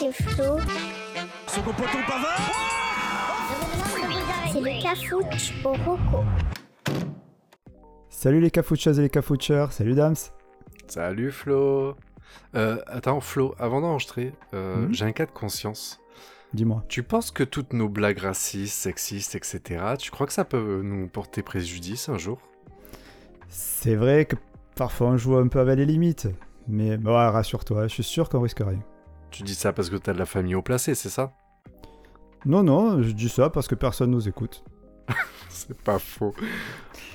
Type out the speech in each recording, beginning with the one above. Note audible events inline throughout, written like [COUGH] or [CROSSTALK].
c'est Flo. Second poteau Pavard C'est le cafouche au roco. Salut les cafoucheuses et les cafoucheurs, salut Dams. Salut Flo. Euh, attends Flo, avant d'enregistrer, euh, Mhm. j'ai un cas de conscience. Dis-moi. Tu penses que toutes nos blagues racistes, sexistes, etc., tu crois que ça peut nous porter préjudice un jour? C'est vrai que parfois on joue un peu avec les limites, mais ouais, rassure-toi, je suis sûr qu'on risque rien. Tu dis ça parce que t'as de la famille au placé, c'est ça? Non, non, je dis ça parce que personne nous écoute. [LAUGHS] C'est pas faux.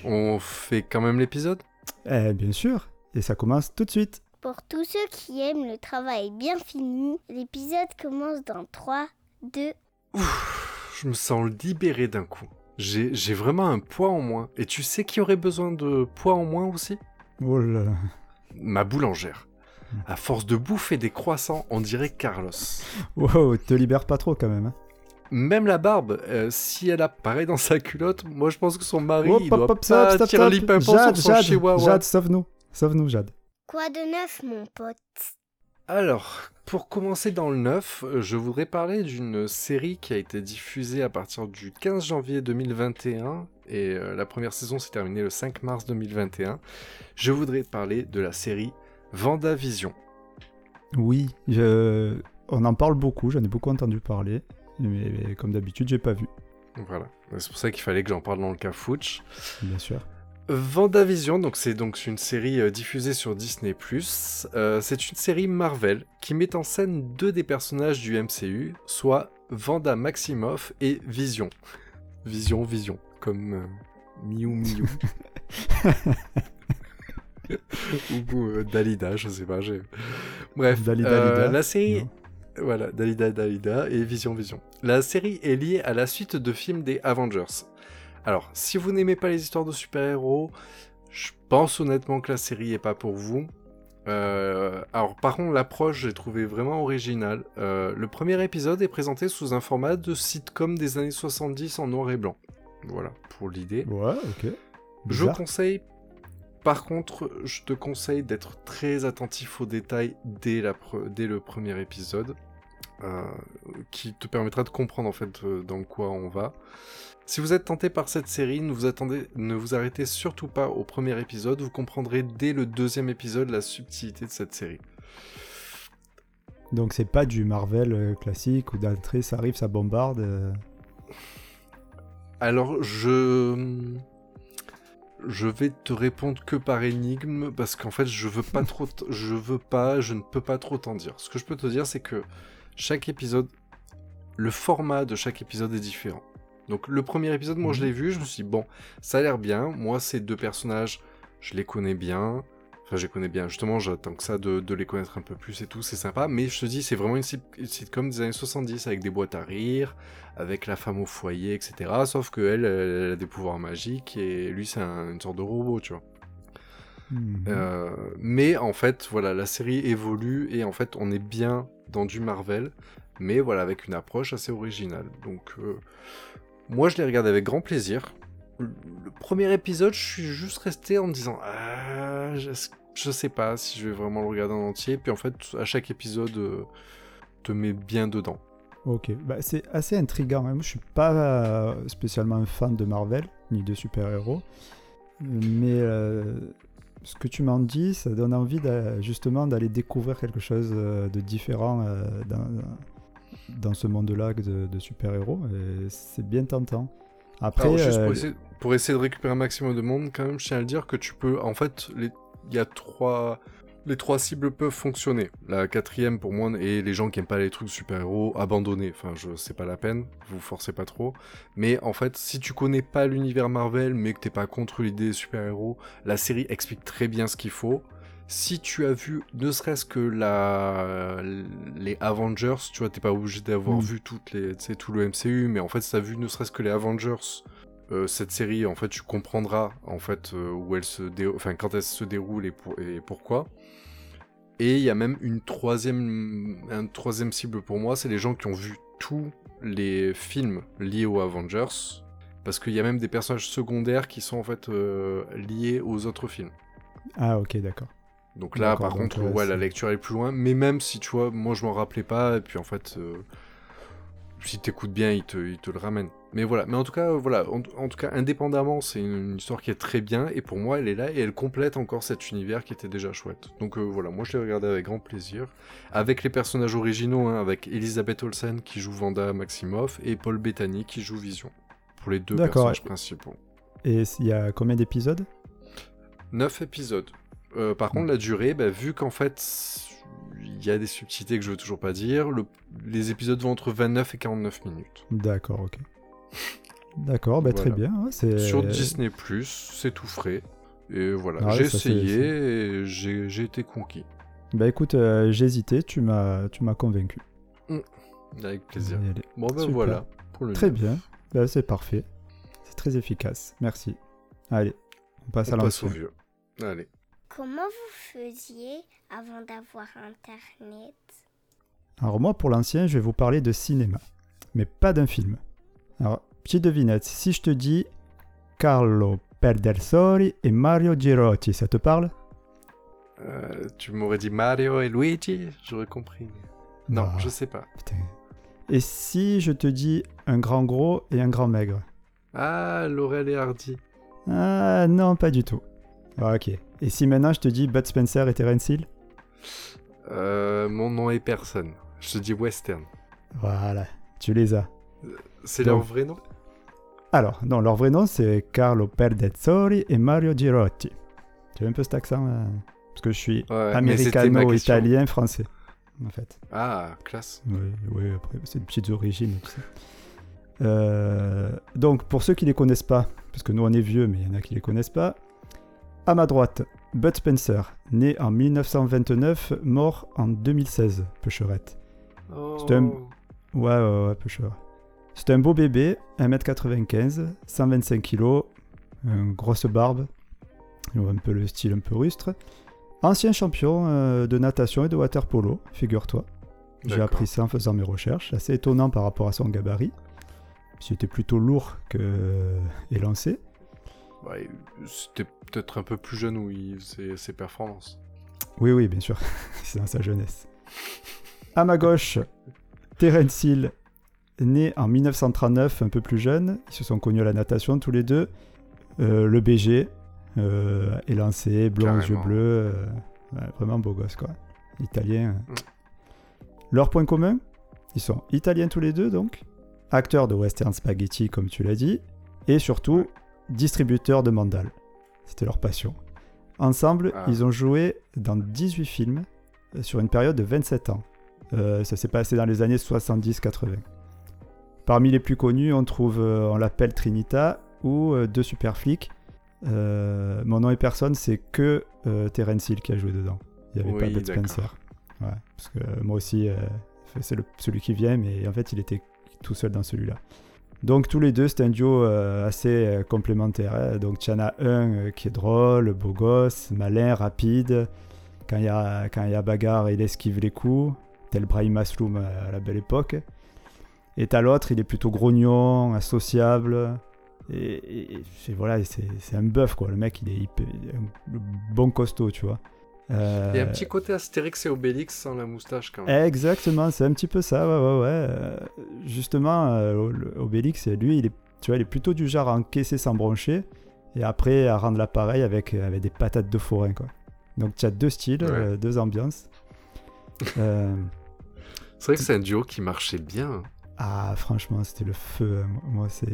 On fait quand même l'épisode? Eh bien sûr, et ça commence tout de suite. Pour tous ceux qui aiment le travail bien fini, l'épisode commence dans 3, 2, Je me sens libéré d'un coup. J'ai j'ai vraiment un poids en moins. Et tu sais qui aurait besoin de poids en moins aussi? Oh là là. Ma boulangère. À force de bouffer des croissants, on dirait Carlos. Wow, te libère pas trop quand même. hein. Même la barbe, euh, si elle apparaît dans sa culotte, moi je pense que son mari Hop, il hop, doit hop, pas stop, stop, tirer stop. Jade, sur son Jade. Jade, sauve-nous. Sauve-nous, Jade. Quoi de neuf, mon pote? Alors, pour commencer dans le neuf, euh, je voudrais parler d'une série qui a été diffusée à partir du 15 janvier 2021 et euh, la première saison s'est terminée le 5 mars 2021. Je voudrais parler de la série Vendavision. Oui, je- on en parle beaucoup, j'en ai beaucoup entendu parler, mais, mais comme d'habitude, j'ai pas vu, Voilà, c'est pour ça qu'il fallait que j'en parle dans le cas Fouch. bien sûr. Vendavision, donc c'est donc une série euh, diffusée sur Disney+. Euh, c'est une série Marvel qui met en scène deux des personnages du MCU, soit Vanda Maximoff et Vision. Vision, Vision, comme euh, Miu Miu. [LAUGHS] Ou euh, Dalida, je sais pas. Bref, Dalida, euh, Dalida, la série, non. voilà, Dalida, Dalida et Vision, Vision. La série est liée à la suite de films des Avengers. Alors, si vous n'aimez pas les histoires de super-héros, je pense honnêtement que la série est pas pour vous. Euh, alors, par contre, l'approche, j'ai trouvé vraiment originale. Euh, le premier épisode est présenté sous un format de sitcom des années 70 en noir et blanc. Voilà, pour l'idée. Ouais, ok. Je conseille, par contre, je te conseille d'être très attentif aux détails dès, la pre- dès le premier épisode, euh, qui te permettra de comprendre en fait euh, dans quoi on va. Si vous êtes tenté par cette série, ne vous, attendez, ne vous arrêtez surtout pas au premier épisode, vous comprendrez dès le deuxième épisode la subtilité de cette série. Donc c'est pas du Marvel euh, classique où d'entrée ça arrive, ça bombarde. Alors, je. Je vais te répondre que par énigme parce qu'en fait, je veux pas [LAUGHS] trop. t- Je veux pas, je ne peux pas trop t'en dire. Ce que je peux te dire, c'est que chaque épisode. Le format de chaque épisode est différent. Donc, le premier épisode, moi, je Mhm. l'ai vu, je me suis dit, bon, ça a l'air bien. Moi, ces deux personnages, je les connais bien. Enfin, je les connais bien. Justement, j'attends que ça de, de les connaître un peu plus et tout, c'est sympa. Mais je te dis, c'est vraiment une, sit- une sitcom des années 70 avec des boîtes à rire, avec la femme au foyer, etc. Sauf que elle, elle a des pouvoirs magiques et lui, c'est un- une sorte de robot, tu vois. Mhm. Euh, mais en fait, voilà, la série évolue et en fait, on est bien dans du Marvel, mais voilà, avec une approche assez originale. Donc, euh, moi, je l'ai regardé avec grand plaisir. Le, premier épisode, je suis juste resté en me disant, ah, je, sais pas si je vais vraiment le regarder en entier. Puis en fait, à chaque épisode, euh, te met bien dedans. Ok, bah, c'est assez intriguant. hein. Moi, je suis pas euh, spécialement un fan de Marvel ni de super-héros, mais euh, ce que tu m'en dis, ça donne envie justement d'aller découvrir quelque chose de différent dans, ce monde-là de, de super-héros. C'est bien tentant. Après, Alors, juste euh, pour, essayer, pour essayer de récupérer un maximum de monde, quand même, je tiens à le dire que tu peux. En fait, les- il y a trois. Les trois cibles peuvent fonctionner. La quatrième, pour moi, et les gens qui aiment pas les trucs super-héros, abandonnez. Enfin, je sais pas la peine, vous forcez pas trop. Mais en fait, si tu connais pas l'univers Marvel, mais que t'es pas contre l'idée super-héros, la série explique très bien ce qu'il faut. Si tu as vu, ne serait-ce que la... les Avengers, tu vois, t'es pas obligé d'avoir Mm. vu toutes les, tout le MCU, mais en fait, si t'as vu ne serait-ce que les Avengers, euh, cette série, en fait, tu comprendras en fait euh, où elle se enfin quand elle se déroule et, pour- et pourquoi. Et il y a même une troisième, un troisième cible pour moi, c'est les gens qui ont vu tous les films liés aux Avengers, parce qu'il y a même des personnages secondaires qui sont en fait euh, liés aux autres films. Ah ok, d'accord. Donc là, par contre, ouais, ouais, la lecture est plus loin. Mais même si, tu vois, moi, je m'en rappelais pas, et puis en fait, euh, si t'écoutes bien, il te, il te le ramène. Mais voilà, mais en tout cas, euh, voilà, en, en tout cas, indépendamment, c'est une, une histoire qui est très bien, et pour moi, elle est là, et elle complète encore cet univers qui était déjà chouette. Donc euh, voilà, moi, je l'ai regardé avec grand plaisir, avec les personnages originaux, hein, avec Elisabeth Olsen qui joue Vanda Maximoff, et Paul Bettany qui joue Vision, pour les deux personnages principaux. Et il y a combien d'épisodes? 9 épisodes. Euh, par contre, la durée, bah, vu qu'en fait, il y a des subtilités que je veux toujours pas dire, le- les épisodes vont entre 29 et 49 minutes. D'accord, ok. D'accord, bah, très bien. ouais. Sur Disney+, c'est tout frais. Et voilà, Ah ouais, j'ai essayé et j'ai été conquis. Bah écoute, euh, j'ai hésité, tu m'as, tu m'as convaincu. Avec plaisir. Bon ben Super. voilà, pour le Très bien, Bah, c'est parfait. C'est très efficace, merci. Allez, on passe à On passe au l'ancien. vieux. Allez. Comment vous faisiez avant d'avoir Internet? Alors moi, pour l'ancien, je vais vous parler de cinéma, mais pas d'un film. Alors, petite devinette, si je te dis Carlo Perdersori et Mario Girotti, ça te parle? Euh, tu m'aurais dit Mario et Luigi, j'aurais compris. Non, Ah, je sais pas. putain. Et si je te dis un grand gros et un grand maigre? Ah, Laurel et Hardy. Ah non, pas du tout. Ah, ok. Et si maintenant je te dis Bud Spencer et Terence Hill Euh, mon nom est personne. Je te dis western. Voilà, tu les as. C'est leur vrai nom? Alors, non, leur vrai nom c'est Carlo Perdezzori et Mario Girotti. Tu as un peu cet accent euh, Parce que je suis Ouais, américano-italien français, en fait. Ah, classe. Oui, oui, après, c'est des petites origines. tout ça. Euh, donc, pour ceux qui les connaissent pas, parce que nous on est vieux, mais il y en a qui les connaissent pas, à ma droite, Bud Spencer, né en 1929, mort en 2016, Peucherette. Oh. C'est un- Ouais, ouais, ouais. C'est un beau bébé, 1m95, 125 kg, une grosse barbe, un peu le style un peu rustre. Ancien champion euh, de natation et de water polo, figure-toi. J'ai appris ça en faisant mes recherches, assez étonnant par rapport à son gabarit. C'était plutôt lourd que euh, élancé. Ouais, C'était peut-être un peu plus jeune où il faisait ses performances. Oui, oui, bien sûr, [LAUGHS] c'est dans sa jeunesse. À ma gauche, Terence Hill, né en 1939, un peu plus jeune. Ils se sont connus à la natation tous les deux. Euh, le BG, euh, élancé, blond aux yeux bleus. euh, ouais, vraiment beau gosse, quoi. Italien. Mm. Leur point commun Ils sont italiens tous les deux, donc. Acteurs de western spaghetti, comme tu l'as dit. Et surtout, distributeurs de mandales. C'était leur passion. Ensemble, Ah. ils ont joué dans 18 films euh, sur une période de 27 ans. Euh, ça s'est passé dans les années 70-80. Parmi les plus connus, on trouve, euh, on l'appelle Trinita ou euh, Deux super flics. Mon nom et personne, c'est que Terence Hill qui a joué dedans. Il n'y avait Oui, pas Bud. Spencer. Ouais, parce que moi aussi, c'est celui qui vient, mais en fait, il était tout seul dans celui-là. Donc tous les deux, c'est un duo euh, assez euh, complémentaire. hein. Donc tu en as un euh, qui est drôle, beau gosse, malin, rapide. Quand il y a, bagarre, il esquive les coups, tel Brahim Masloum à la belle époque. Et t'as l'autre, il est plutôt grognon, associable. Et, voilà, c'est un bœuf, quoi. Le mec, il est, hyper- bon costaud, tu vois. Euh, Il y a un petit côté Astérix et Obélix sans la moustache quand même. Exactement, c'est un petit peu ça, ouais, ouais, ouais. Euh, justement, euh, Obélix, lui, il est, tu vois, il est plutôt du genre à encaisser sans broncher et après à rendre l'appareil avec, avec des patates de forain, quoi. Donc tu as deux styles, Ouais. euh, deux ambiances. [LAUGHS] C'est vrai que c'est un duo qui marchait bien. ah, franchement, c'était le feu. hein. Moi, c'est,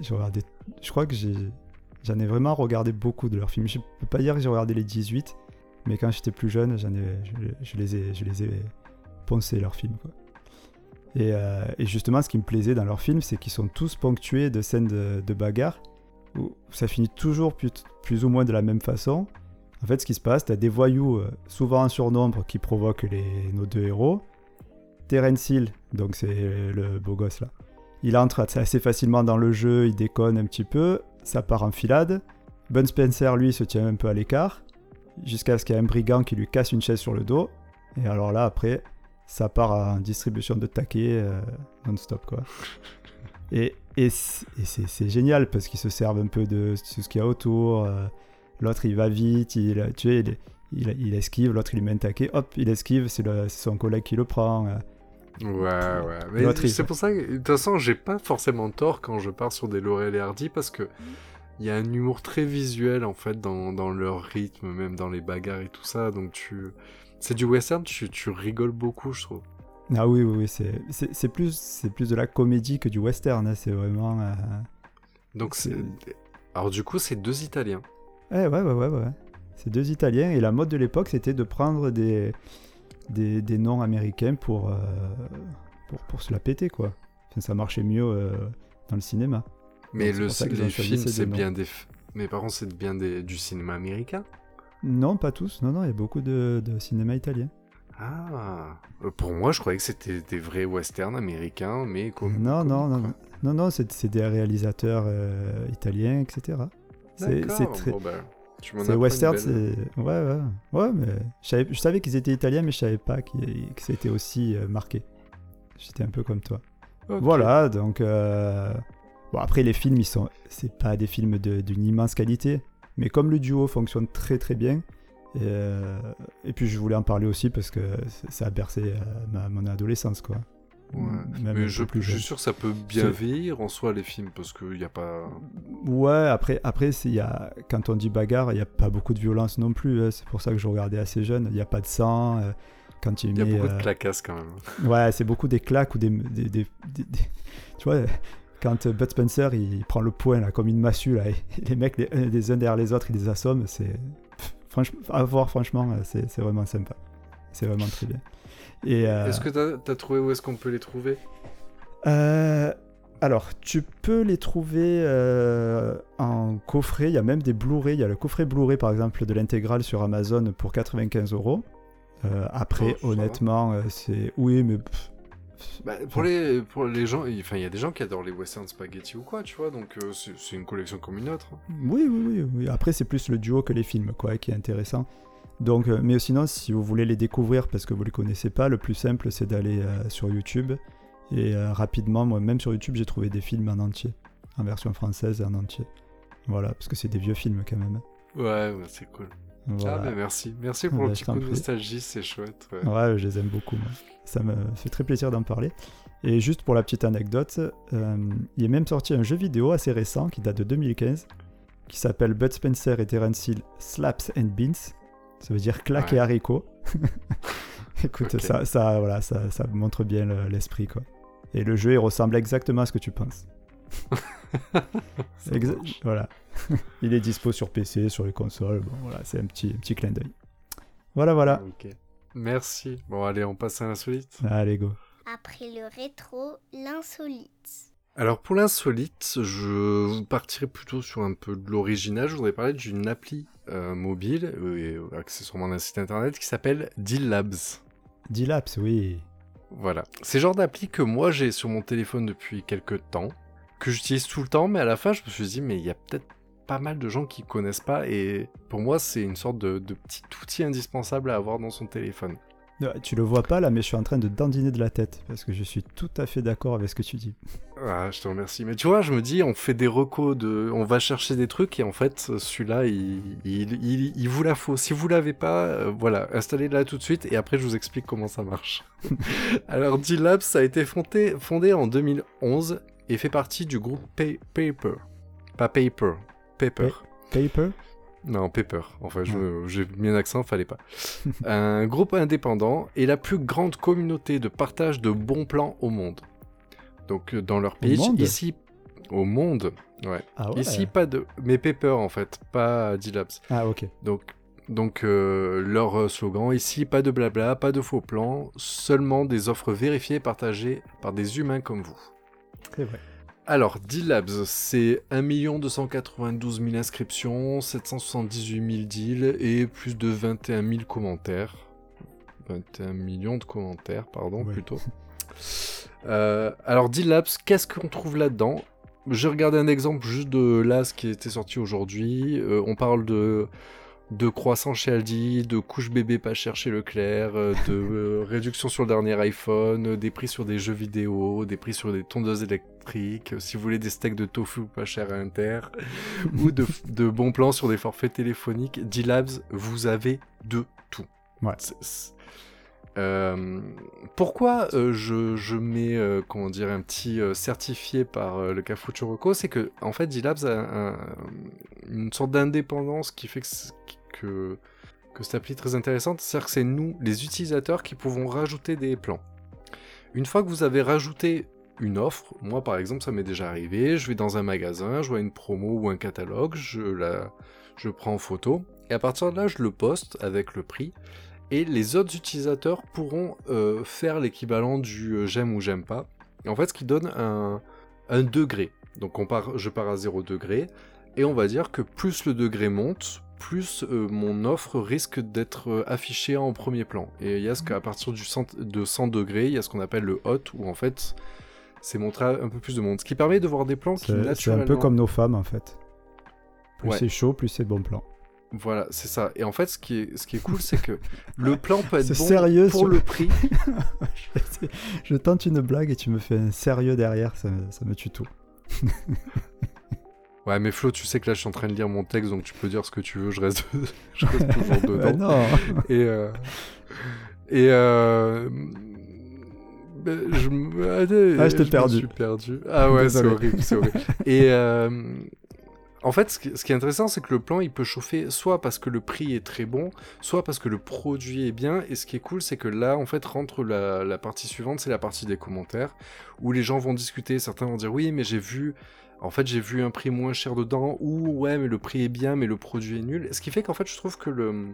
j'ai regardé, je crois que j'ai, j'en ai vraiment regardé beaucoup de leurs films. Je peux pas dire que j'ai regardé les 18, mais quand j'étais plus jeune, je, les ai, je poncés leurs films. Euh, et justement, ce qui me plaisait dans leurs films, c'est qu'ils sont tous ponctués de scènes de, bagarre où ça finit toujours plus, ou moins de la même façon. En fait, ce qui se passe, tu as des voyous, euh, souvent en surnombre, qui provoquent les, nos deux héros. Terence Hill, donc c'est le beau gosse là, il entre assez facilement dans le jeu, il déconne un petit peu, ça part en filade. Bun Spencer, lui, se tient un peu à l'écart, jusqu'à ce qu'il y ait un brigand qui lui casse une chaise sur le dos. Et alors là, après, ça part en distribution de taquets euh, non-stop, quoi. [LAUGHS] Et, et c'est génial parce qu'ils se servent un peu de tout ce qu'il y a autour. euh, L'autre, il va vite, il, tu sais, il, il, il esquive, l'autre il lui met un taquet, hop, il esquive, c'est son collègue qui le prend. euh. Ouais, ouais. Mais c'est pour ça que, de toute façon, j'ai pas forcément tort quand je pars sur des Laurel et Hardy parce que il y a un humour très visuel en fait dans, dans leur rythme, même dans les bagarres et tout ça. Donc tu, c'est du western, tu, tu rigoles beaucoup, je trouve. Ah oui, oui, oui, c'est- plus, c'est plus de la comédie que du western, hein, c'est vraiment... euh, Donc c'est, alors du coup, c'est deux Italiens. Ouais, ouais, ouais, ouais, ouais. C'est deux Italiens et la mode de l'époque c'était de prendre des, des, des noms américains pour, euh, pour, pour se la péter, quoi. Enfin, ça marchait mieux euh, dans le cinéma. Mais le, les films, ces c'est bien des, mais par contre, c'est bien des, du cinéma américain? Non, pas tous. Non, non, il y a beaucoup de, de cinéma italien. Ah, Euh, pour moi, je croyais que c'était des vrais westerns américains, mais comme. Non, comme- non, non, non. Non, non, c'est des réalisateurs euh, italiens, etc. C'est très... Bon, m'en C'est western, c'est... Ouais, ouais. Ouais, mais je savais, qu'ils étaient italiens, mais je savais pas qu'ils- que c'était aussi euh, marqué. J'étais un peu comme toi. Voilà, donc... euh, Bon, après, les films, ils sont... C'est pas des films de- d'une immense qualité, mais comme le duo fonctionne très très bien, et, euh, et puis je voulais en parler aussi parce que ça- a bercé euh, ma- mon adolescence, quoi. Ouais. Mais je, plus je suis sûr que ça peut bien vieillir en soi, les films, parce qu'il n'y a pas. Ouais, après, après y a, quand on dit bagarre, il n'y a pas beaucoup de violence non plus. hein. C'est pour ça que je regardais assez jeune. Il n'y a pas de sang. euh, quand il y a met, beaucoup de claquasses quand même. Ouais, c'est beaucoup des claques ou des. des- des- des- des- Tu vois, quand euh, Bud Spencer il prend le poing là, comme une massue, là, et [LAUGHS] les mecs les, les uns derrière les autres, ils les assomment. C'est. à voir, franchement, euh, c'est vraiment sympa. C'est vraiment très bien. Euh, Est-ce que t'as as trouvé où est-ce qu'on peut les trouver? Euh, alors, tu peux les trouver euh, en coffret. Il y a même des Blu-ray. Il y a le coffret Blu-ray, par exemple, de l'intégrale sur Amazon pour 95 euros. Après, Oh, honnêtement, c'est. Oui, mais. pff, Bah, pour, les, pour les gens, il enfin, il y a des gens qui adorent les western spaghetti ou quoi, tu vois, donc euh, c'est une collection comme une autre. hein. Oui, oui, oui, oui. Après, c'est plus le duo que les films, quoi, qui est intéressant. Donc, euh, mais sinon, si vous voulez les découvrir parce que vous les connaissez pas, le plus simple, c'est d'aller euh, sur YouTube. Et rapidement, moi, même sur YouTube, j'ai trouvé des films en entier, en version française et en entier. Voilà, parce que c'est des vieux films quand même. Ouais, ouais, c'est cool. Voilà. Ah, bah, merci. Merci pour Ah, le bah, petit coup de nostalgie, c'est chouette. ouais. Ouais, je les aime beaucoup. moi. Ça me fait très plaisir d'en parler. Et juste pour la petite anecdote, euh, il est même sorti un jeu vidéo assez récent qui date de 2015 qui s'appelle Bud Spencer et Terence Hill Slaps and Beans. Ça veut dire claque Ouais. et haricots. [LAUGHS] Écoute, ça, ça, voilà, ça, ça montre bien le- l'esprit. quoi. Et le jeu, il ressemble exactement à ce que tu penses. [LAUGHS] Exa- marche. voilà. [LAUGHS] il est dispo sur PC, sur les consoles. Bon, voilà, c'est un petit, un petit clin d'œil. Voilà, voilà. Merci. Bon, allez, on passe à l'insolite. Allez, go. Après le rétro, l'insolite. Alors pour l'insolite, je partirai plutôt sur un peu de l'original. Je voudrais parler d'une appli euh, mobile euh, et accessoirement d'un site internet qui s'appelle Deal Labs. Dilaps, oui. Voilà. C'est le genre d'appli que moi j'ai sur mon téléphone depuis quelques temps, que j'utilise tout le temps, mais à la fin je me suis dit, mais il y a peut-être pas mal de gens qui connaissent pas, et pour moi c'est une sorte de, de petit outil indispensable à avoir dans son téléphone. Tu le vois pas là, mais je suis en train de dandiner de la tête parce que je suis tout à fait d'accord avec ce que tu dis. Ah, je te remercie. Mais tu vois, je me dis, on fait des recos de, on va chercher des trucs et en fait, celui-là, il, il, il, il vous la faut. Si vous l'avez pas, euh, voilà, installez-la tout de suite et après, je vous explique comment ça marche. [LAUGHS] Alors, D-Labs a été fondé, fondé en 2011 et fait partie du groupe Pa- Paper. Pas Paper, Paper. Paper Non, Paper. Enfin, je- j'ai mis un accent, fallait pas. [LAUGHS] un groupe indépendant et la plus grande communauté de partage de bons plans au monde. Donc, euh, dans leur pitch, monde ici, au monde, ouais. Ah ouais Ici, pas de. Mais Paper, en fait, pas D-Labs. Ah ok. Donc, donc euh, leur euh, slogan, ici, pas de blabla, pas de faux plans, seulement des offres vérifiées et partagées par des humains comme vous. C'est vrai. Alors, D-Labs, c'est 1 292 000 inscriptions, 778 000 deals et plus de 21 000 commentaires. 21 millions de commentaires, pardon, Ouais. plutôt. Euh, alors, D-Labs, qu'est-ce qu'on trouve là-dedans? J'ai regardé un exemple juste de là, ce qui était sorti aujourd'hui. Euh, on parle de de croissants chez Aldi, de couches bébé pas cher chez Leclerc, euh, de euh, réduction sur le dernier iPhone, euh, des prix sur des jeux vidéo, des prix sur des tondeuses électriques, si vous voulez des steaks de tofu pas cher à Inter, [LAUGHS] ou de, de bons plans sur des forfaits téléphoniques. D-Labs, vous avez de tout. Ouais. Euh, pourquoi euh, je, je mets euh, comment dire un petit certifié par le Cafu c'est que en fait D-Labs a un- une sorte d'indépendance qui fait que, que cette appli est très intéressante, c'est-à-dire que c'est nous, les utilisateurs, qui pouvons rajouter des plans. Une fois que vous avez rajouté une offre, moi par exemple ça m'est déjà arrivé, je vais dans un magasin, je vois une promo ou un catalogue, je la je prends en photo, et à partir de là je le poste avec le prix, et les autres utilisateurs pourront euh, faire l'équivalent du euh, j'aime ou j'aime pas. Et en fait, ce qui donne un, un degré. Donc je pars à 0 degré, et on va dire que plus le degré monte, plus euh, mon offre risque d'être euh, affichée en premier plan. Et il y a ce qu'à partir du 100 de 100 degrés, il y a ce qu'on appelle le hot, où en fait c'est montré un peu plus de monde. Ce qui permet de voir des plans qui C'est c'est un naturellement... peu comme nos femmes en fait. Plus Ouais. c'est chaud, plus c'est bon plan. Voilà, c'est ça. Et en fait, ce qui est, ce qui est cool, c'est que le plan peut être bon sérieux pour sur- le prix. je, [LAUGHS] je tente une blague et tu me fais un sérieux derrière, ça me tue tout. [LAUGHS] Ouais, mais Flo, tu sais que là, je suis en train de lire mon texte, donc tu peux dire ce que tu veux, je reste, [LAUGHS] je reste [LAUGHS] toujours Bah dedans. non Et, euh, et euh, je, allez, Ah, je t'ai perdu. suis perdu. Ah ouais, c'est horrible, c'est horrible. [LAUGHS] Et euh, en fait, ce qui, ce qui est intéressant, c'est que le plan, il peut chauffer soit parce que le prix est très bon, soit parce que le produit est bien. Et ce qui est cool, c'est que là, en fait, rentre la, la partie suivante, c'est la partie des commentaires, où les gens vont discuter. Certains vont dire oui, mais j'ai vu. En fait, j'ai vu un prix moins cher dedans, ou ouais, mais le prix est bien, mais le produit est nul. Ce qui fait qu'en fait, je trouve que le.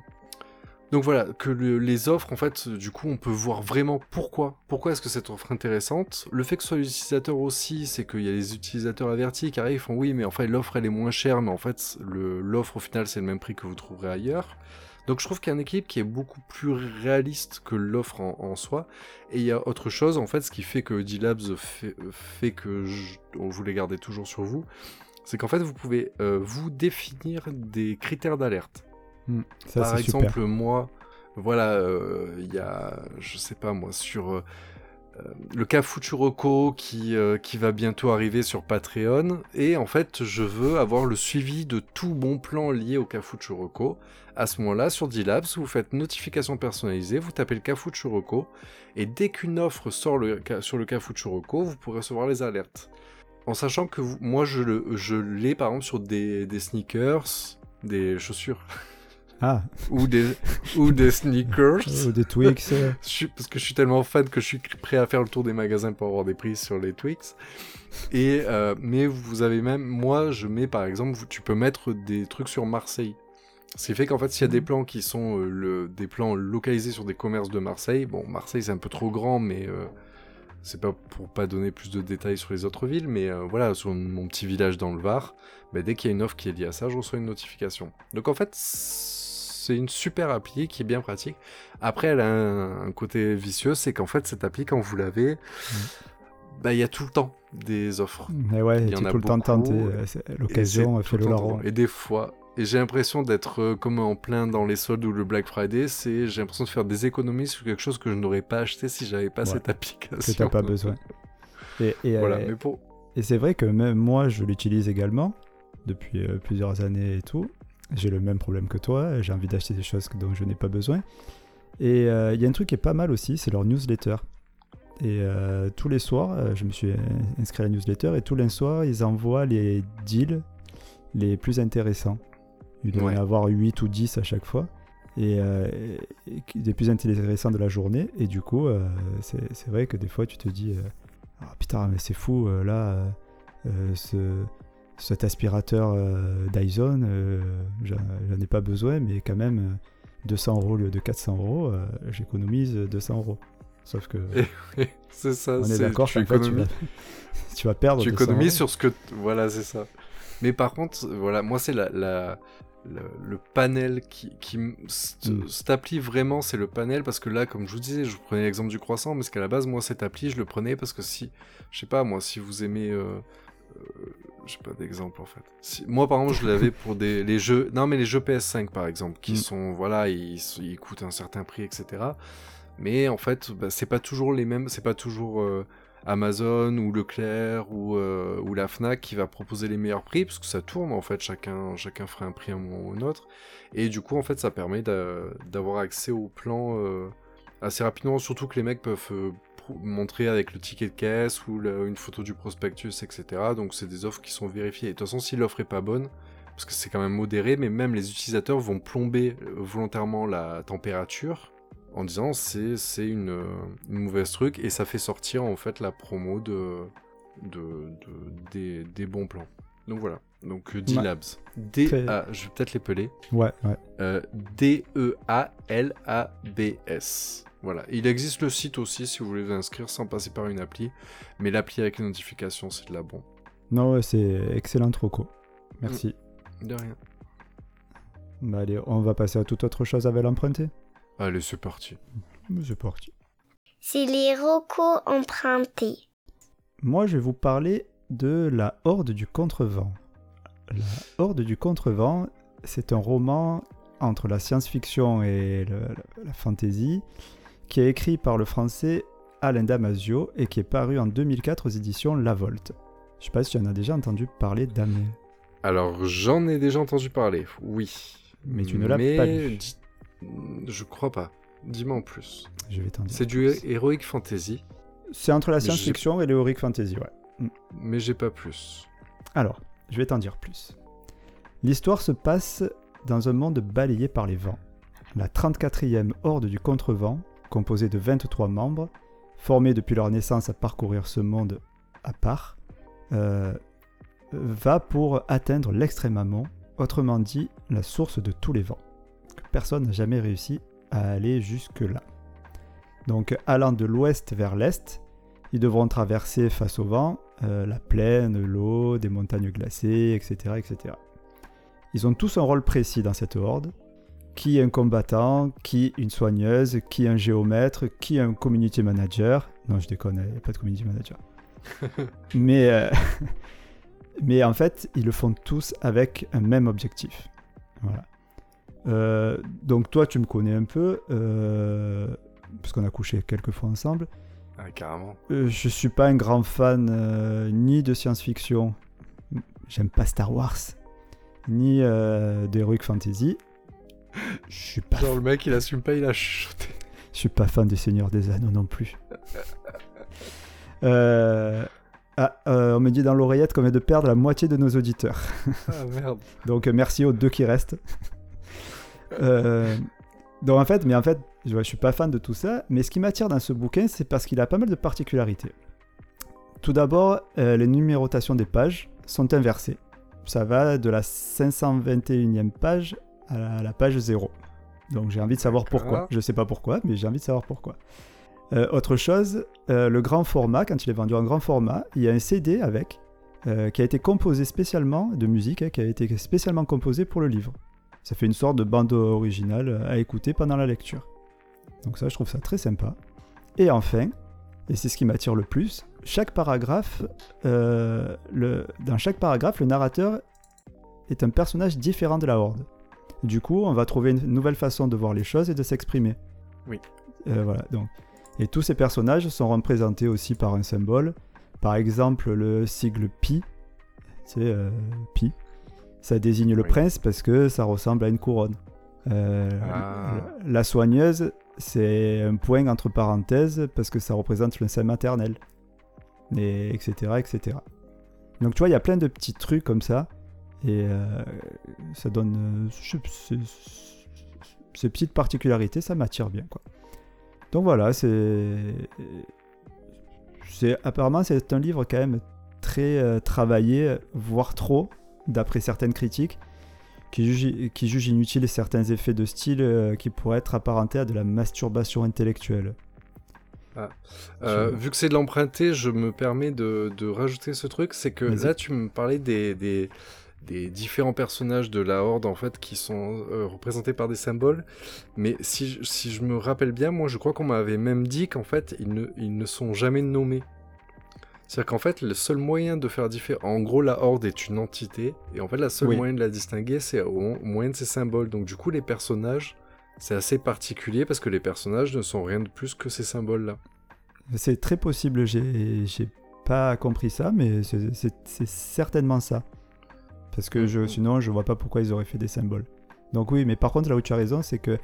Donc voilà, que le- les offres, en fait, du coup, on peut voir vraiment pourquoi. Pourquoi est-ce que cette offre est intéressante? Le fait que ce soit l'utilisateur aussi, c'est qu'il y a les utilisateurs avertis qui arrivent, ils font oui, mais en fait, l'offre, elle est moins chère, mais en fait, l'offre, au final, c'est le même prix que vous trouverez ailleurs. Donc je trouve qu'il y a un équilibre qui est beaucoup plus réaliste que l'offre en, en soi. Et il y a autre chose, en fait, ce qui fait que D-Labs fait, fait que je, on voulait garder toujours sur vous, c'est qu'en fait, vous pouvez euh, vous définir des critères d'alerte. Hmm, Par exemple, super. moi, voilà, euh, il y a, je sais pas moi, sur euh, le cas Futuroko qui, euh, qui va bientôt arriver sur Patreon, et en fait, je veux avoir le suivi de tout bon plan lié au cas Futuroko. À ce moment-là, sur D-Labs, vous faites notification personnalisée, vous tapez le cas Futuroko, et dès qu'une offre sort sur le cas Futuroko, vous pourrez recevoir les alertes. En sachant que moi, je le- je l'ai par exemple sur des, des sneakers, des chaussures [LAUGHS] Ah, ou des, ou des sneakers. ou des Twix. parce que je suis tellement fan que je suis prêt à faire le tour des magasins pour avoir des prix sur les Twix. Et, euh, mais vous avez même, moi je mets par exemple, tu peux mettre des trucs sur Marseille. Ce qui fait qu'en fait, s'il y a des plans qui sont euh, le, des plans localisés sur des commerces de Marseille, bon, Marseille c'est un peu trop grand, mais euh, c'est pas pour pas donner plus de détails sur les autres villes, mais euh, voilà, sur mon petit village dans le Var, bah, dès qu'il y a une offre qui est liée à ça, je reçois une notification. Donc en fait, c'est une super appli qui est bien pratique. Après, elle a un, un côté vicieux, c'est qu'en fait, cette appli, quand vous l'avez, bah, il y a tout le temps des offres. Mais ouais, Il y en a tout le temps beaucoup, tenté. et- euh, c'est- Et L'occasion fait le temps larron. Et des fois, et j'ai l'impression d'être euh, comme en plein dans les soldes ou le Black Friday, c'est j'ai l'impression de faire des économies sur quelque chose que je n'aurais pas acheté si j'avais pas Ouais. cette Que application. t'as pas besoin. Et, et, Voilà, euh, mais pour... Et c'est vrai que même moi, je l'utilise également depuis euh, plusieurs années et tout. J'ai le même problème que toi. J'ai envie d'acheter des choses dont je n'ai pas besoin. Et euh, il y a un truc qui est pas mal aussi, c'est leur newsletter. Et euh, tous les soirs, euh, je me suis inscrit à la newsletter et tous les soirs, ils envoient les deals les plus intéressants. Il doit y en avoir 8 ou 10 à chaque fois. Et, euh, et- les plus intéressants de la journée. Et du coup, euh, c'est vrai que des fois, tu te dis euh, ah, putain, mais c'est fou, là, ce, cet aspirateur euh, Dyson, euh, j'en ai pas besoin, mais quand même, euh, 200 euros au lieu de 400 euros, euh, j'économise 200 euros. Sauf que [LAUGHS] c'est ça, on est c'est- d'accord tu tu vas, [LAUGHS] tu vas perdre. tu 200 économises sur ce que... Voilà, c'est ça. Mais par contre, voilà, moi, c'est la, la- le, le panel qui... qui c- Mm. Cette appli, vraiment, c'est le panel, parce que là, comme je vous disais, je vous prenais l'exemple du croissant, mais ce qu'à la base, moi, cette appli, je le prenais parce que si... Je sais pas, moi, si vous aimez... euh, j'ai pas d'exemple en fait. Si- moi par exemple je l'avais [LAUGHS] pour des les jeux non mais les jeux PS5 par exemple qui Mm. sont voilà ils, ils coûtent un certain prix etc. Mais en fait bah, c'est pas toujours les mêmes c'est pas toujours euh, Amazon ou Leclerc ou euh, ou la Fnac qui va proposer les meilleurs prix parce que ça tourne en fait chacun chacun ferait un prix à un moment ou un autre et du coup en fait ça permet d'a- d'avoir accès au plan euh, assez rapidement surtout que les mecs peuvent montrer avec le ticket de caisse ou le- une photo du prospectus, etc. Donc c'est des offres qui sont vérifiées. Et de toute façon, si l'offre est pas bonne, parce que c'est quand même modéré, mais même les utilisateurs vont plomber euh, volontairement la température en disant c'est c'est une, une mauvaise truc et ça fait sortir en fait la promo de, de, de- des, des bons plans. Donc voilà. Donc euh, D-Labs. D A, je vais peut-être l'épeler. Ouais, ouais. Euh, D-E-A-L-A-B-S. Voilà. Il existe le site aussi si vous voulez vous inscrire sans passer par une appli. Mais l'appli avec les notifications, c'est de la bon. Non, ouais, c'est excellent troco. Merci. De rien. Bah, allez, on va passer à toute autre chose avec l'emprunté. Allez, c'est parti. C'est parti. C'est les rocos empruntés. Moi, je vais vous parler de La Horde du Contrevent. La Horde du Contrevent, c'est un roman entre la science-fiction et le- la, la fantasy qui est écrit par le français Alain Damasio et qui est paru en 2004 aux éditions La Volte. Je sais pas si tu en as déjà entendu parler, Damien. Alors, j'en ai déjà entendu parler, oui. Mais tu ne l'as Mais pas lu. Je crois pas. Dis-moi en plus. Je vais t'en dire. C'est du. Heroic Fantasy, C'est entre la science-fiction et l'héroïque fantasy, ouais. mais j'ai pas plus. Alors, je vais t'en dire plus. L'histoire se passe dans un monde balayé par les vents. La 34e Horde du Contrevent, composée de 23 membres, formés depuis leur naissance à parcourir ce monde à part, euh, va pour atteindre l'extrême amont, autrement dit la source de tous les vents. Personne n'a jamais réussi à aller jusque-là. Donc allant de l'ouest vers l'est, ils devront traverser face au vent euh, la plaine, l'eau, des montagnes glacées, etc., etc. Ils ont tous un rôle précis dans cette horde. Qui un combattant, qui une soigneuse, qui un géomètre, qui un community manager. Non, je déconne, il n'y a pas de community manager. [LAUGHS] mais, euh, [LAUGHS] mais en fait, ils le font tous avec un même objectif. Voilà. Euh, donc toi, tu me connais un peu, euh, parce qu'on a couché quelques fois ensemble. Ah, carrément. Je suis pas un grand fan ni de science-fiction, j'aime pas Star Wars, ni d'Heroic Fantasy. Je suis pas, Genre, le mec, il assume pas, il a chuchoté. je suis pas fan des Seigneurs des Anneaux non plus. [LAUGHS] Euh, ah, euh, on me dit dans l'oreillette qu'on vient de perdre la moitié de nos auditeurs. Ah, merde. [LAUGHS] Donc euh, merci aux deux qui restent. Euh, donc en fait, mais en fait, je, je suis pas fan de tout ça. Mais ce qui m'attire dans ce bouquin, c'est parce qu'il a pas mal de particularités. Tout d'abord, les numérotations des pages sont inversées. Ça va de la 521e page à la, page 0. Donc j'ai envie de savoir pourquoi. Je sais pas pourquoi, mais j'ai envie de savoir pourquoi. Euh, autre chose, euh, le grand format, quand il est vendu en grand format, il y a un CD avec, euh, qui a été composé spécialement, de musique, hein, qui a été spécialement composé pour le livre. Ça fait une sorte de bande originale à écouter pendant la lecture. Donc ça, je trouve ça très sympa. Et enfin, et c'est ce qui m'attire le plus, chaque paragraphe, le, dans chaque paragraphe, le narrateur est un personnage différent de la Horde. Du coup, on va trouver une nouvelle façon de voir les choses et de s'exprimer. Oui. Euh, voilà, donc. Et tous ces personnages sont représentés aussi par un symbole. Par exemple, le sigle pi, c'est euh, pi. Ça désigne le Oui. prince parce que ça ressemble à une couronne. Euh, Ah. la- La soigneuse, c'est un point entre parenthèses parce que ça représente le sein maternel. Et etc. etc. Donc tu vois, il y a plein de petits trucs comme ça. Et euh, ça donne... euh, je- ces- ces petites particularités, ça m'attire bien. quoi. Donc voilà, c'est... Apparemment, c'est un livre quand même très euh, travaillé, voire trop, d'après certaines critiques, qui jugent, qui jugent inutiles certains effets de style euh, qui pourraient être apparentés à de la masturbation intellectuelle. Euh, Je- vu que c'est de l'emprunter, je me permets de, de rajouter ce truc, c'est que là tu me parlais des, des, des différents personnages de la Horde en fait qui sont euh, représentés par des symboles, mais si, je- si je me rappelle bien, moi je crois qu'on m'avait même dit qu'en fait ils ne, ils ne sont jamais nommés. C'est-à-dire qu'en fait, le seul moyen de faire différer... En gros, la Horde est une entité, et en fait, la seule Oui. moyen de la distinguer, c'est au au moyen de ses symboles. Donc du coup, les personnages, c'est assez particulier, parce que les personnages ne sont rien de plus que ces symboles-là. C'est très possible, j'ai pas compris ça, mais c'est certainement ça. Parce que je, Mhm. sinon, je vois pas pourquoi ils auraient fait des symboles. Donc oui, mais par contre, là où tu as raison, c'est que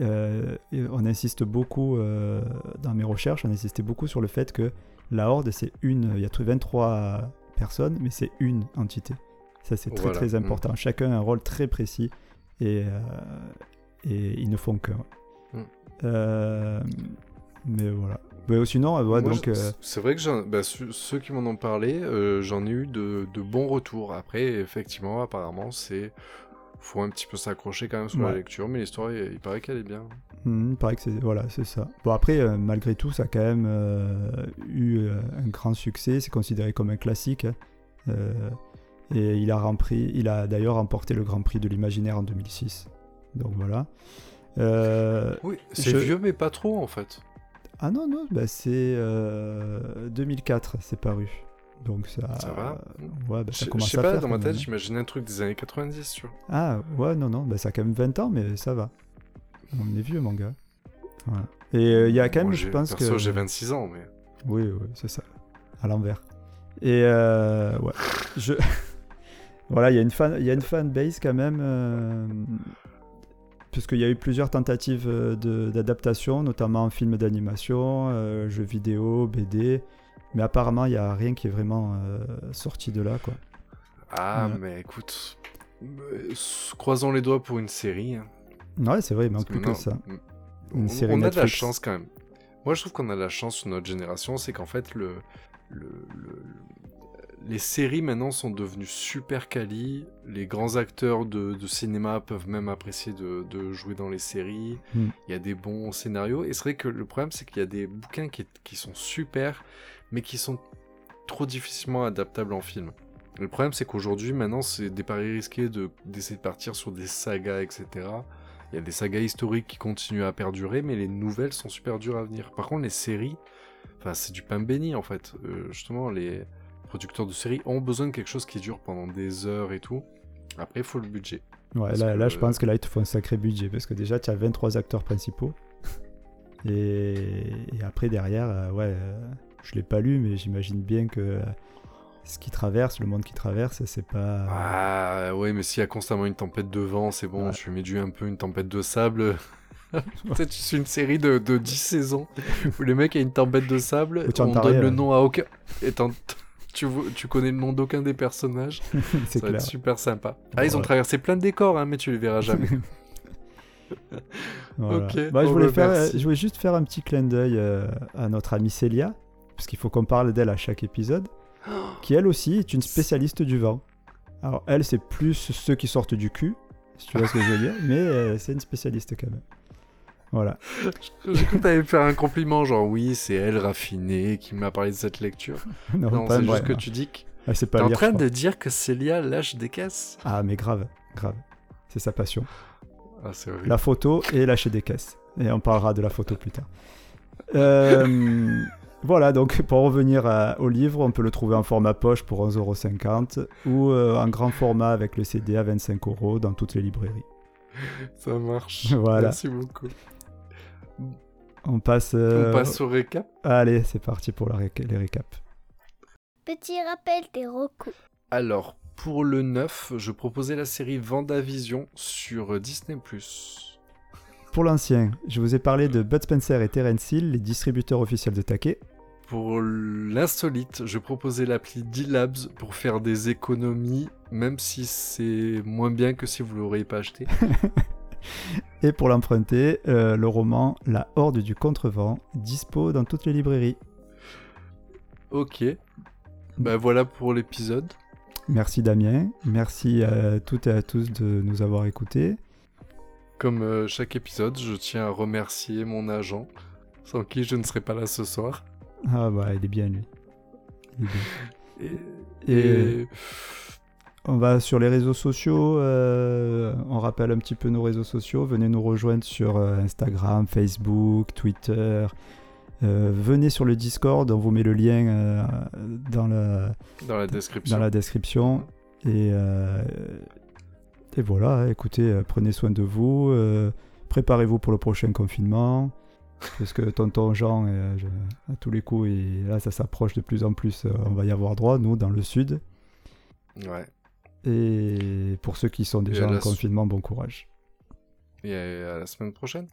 euh, on insiste beaucoup euh, dans mes recherches, on insistait beaucoup sur le fait que la Horde, c'est une, il y a 23 personnes, mais c'est une entité. Ça, c'est très Voilà. très Mhm. important. Chacun a un rôle très précis et, euh, et ils ne font qu'un. Mhm. Euh, mais voilà. Mais sinon, euh, ouais, Moi, donc, euh, c'est vrai que bah, ceux qui m'en ont parlé, euh, j'en ai eu de, de bons retours. Après, effectivement, apparemment, c'est faut un petit peu s'accrocher quand même sur la lecture, mais l'histoire, il, il paraît qu'elle est bien. hmm, il paraît que c'est voilà, c'est ça. Bon après, euh, malgré tout, ça a quand même euh, eu euh, un grand succès. C'est considéré comme un classique. hein. Euh, et il a, rempli, il a d'ailleurs remporté le Grand Prix de l'imaginaire en 2006. Donc voilà. Euh, Oui, c'est Je- vieux, mais pas trop en fait. Ah non, non, bah c'est euh, 2004, c'est paru. Donc ça. Ça va Ouais, bah, Je ça je commence sais à pas, faire dans ma tête, hein. j'imaginais un truc des années 90, tu vois. Ah, ouais, non, non, bah, ça a quand même 20 ans, mais ça va. On est vieux, mon gars. Voilà. Et euh, il y a quand même, Moi, je pense perso, que. j'ai 26 ans, mais. Oui, oui, c'est ça. À l'envers. Et euh, ouais. Je... [LAUGHS] voilà, il y a une fan, il y a une fanbase quand même. Puisqu'il y a eu plusieurs tentatives euh, d'adaptation, notamment en film d'animation, euh, jeux vidéo, BD. Mais apparemment, il n'y a rien qui est vraiment euh, sorti de là, quoi. Ah, Ouais. mais écoute, croisons les doigts pour une série. hein. Ouais, c'est vrai, il manque plus que ça. Une on, série on a de la chance quand même. Moi, je trouve qu'on a de la chance sur notre génération, c'est qu'en fait, le, le- le- les séries maintenant sont devenues super quali. Les grands acteurs de, de cinéma peuvent même apprécier de, de jouer dans les séries. Hmm. Il y a des bons scénarios. Et c'est vrai que le problème, c'est qu'il y a des bouquins qui, qui sont super, mais qui sont trop difficilement adaptables en film. Le problème, c'est qu'aujourd'hui, maintenant, c'est des paris risqués de- d'essayer de partir sur des sagas, etc. Il y a des sagas historiques qui continuent à perdurer, mais les nouvelles sont super dures à venir. Par contre, les séries, enfin, c'est du pain béni, en fait. Euh, justement, les producteurs de séries ont besoin de quelque chose qui dure pendant des heures et tout. Après, il faut le budget. Ouais, là, je pense que là, il te faut un sacré budget parce que déjà, tu as 23 acteurs principaux. [LAUGHS] Et, et après, derrière, euh, ouais, euh, je l'ai pas lu, mais j'imagine bien que euh, ce qui traverse, le monde qui traverse, c'est pas. Ah, ouais, mais s'il y a constamment une tempête de vent, c'est bon, Ouais. tu mets du un peu une tempête de sable. [LAUGHS] [LAUGHS] Peut-être c'est une série de, de 10 saisons où le mec a une tempête de sable, on donne rien, le nom à aucun. Et tu, connais le nom d'aucun des personnages, [LAUGHS] c'est ça va clair. être super sympa. Ah, ils ont traversé plein de décors, hein, mais tu les verras [LAUGHS] jamais. Voilà. Ok, Bah, je, voulais faire, je voulais juste faire un petit clin d'œil euh, à notre amie Célia, parce qu'il faut qu'on parle d'elle à chaque épisode, [GASPS] qui elle aussi est une spécialiste du vent. Alors elle, c'est plus ceux qui sortent du cul, si tu vois ce que je veux dire, mais euh, c'est une spécialiste quand même. Voilà. J'ai cru que t'allais faire un compliment, genre oui, c'est elle raffinée qui m'a parlé de cette lecture. [LAUGHS] non, c'est vrai, juste que non. tu dis que pas t'es en train de dire que Célia lâche des caisses. Ah, mais grave, grave. C'est sa passion. Ah. La photo et lâcher des caisses. Et on parlera de la photo plus tard. Euh, voilà, donc pour revenir à- au livre, on peut le trouver en format poche pour 11,50€ ou euh, en grand format avec le CD à 25€ dans toutes les librairies. Ça marche. [LAUGHS] Voilà. Merci beaucoup. On passe. euh, On passe au récap. Allez, c'est parti pour la réca- les récaps. Petit rappel des recos. Alors, pour le 9, je proposais la série Vendavision sur Disney+. Pour l'ancien, je vous ai parlé de Bud Spencer et Terence Hill, les distributeurs officiels de Take. Pour l'insolite, je proposais l'appli D-Labs pour faire des économies, même si c'est moins bien que si vous l'auriez pas acheté. [LAUGHS] Et pour l'emprunter, euh, le roman La Horde du Contrevent, dispo dans toutes les librairies. Ok. Bah voilà pour l'épisode. Merci Damien, merci à toutes et à tous de nous avoir écoutés. Comme euh, chaque épisode, je tiens à remercier mon agent, sans qui je ne serais pas là ce soir. Ah bah il est bien lui. Il est bien. Et, Et- et- On va sur les réseaux sociaux, euh, on rappelle un petit peu nos réseaux sociaux, venez nous rejoindre sur euh, Instagram, Facebook, Twitter, Euh, venez sur le Discord, on vous met le lien euh, dans, la, Dans la description. dans la description. Et, et voilà, écoutez, prenez soin de vous. Préparez-vous pour le prochain confinement. [LAUGHS] Parce que tonton Jean, je- à tous les coups, et là ça s'approche de plus en plus, on va y avoir droit, nous, dans le sud. Ouais. Et pour ceux qui sont déjà en confinement, bon courage. Et à la semaine prochaine.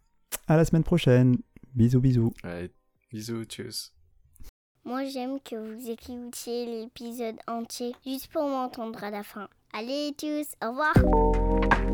À la semaine prochaine. Bisous, bisous. Allez, bisous, tchuss. Moi, j'aime que vous écoutiez l'épisode entier juste pour m'entendre à la fin. Allez tous, au revoir.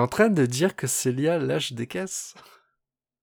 En train de dire que Célia lâche des caisses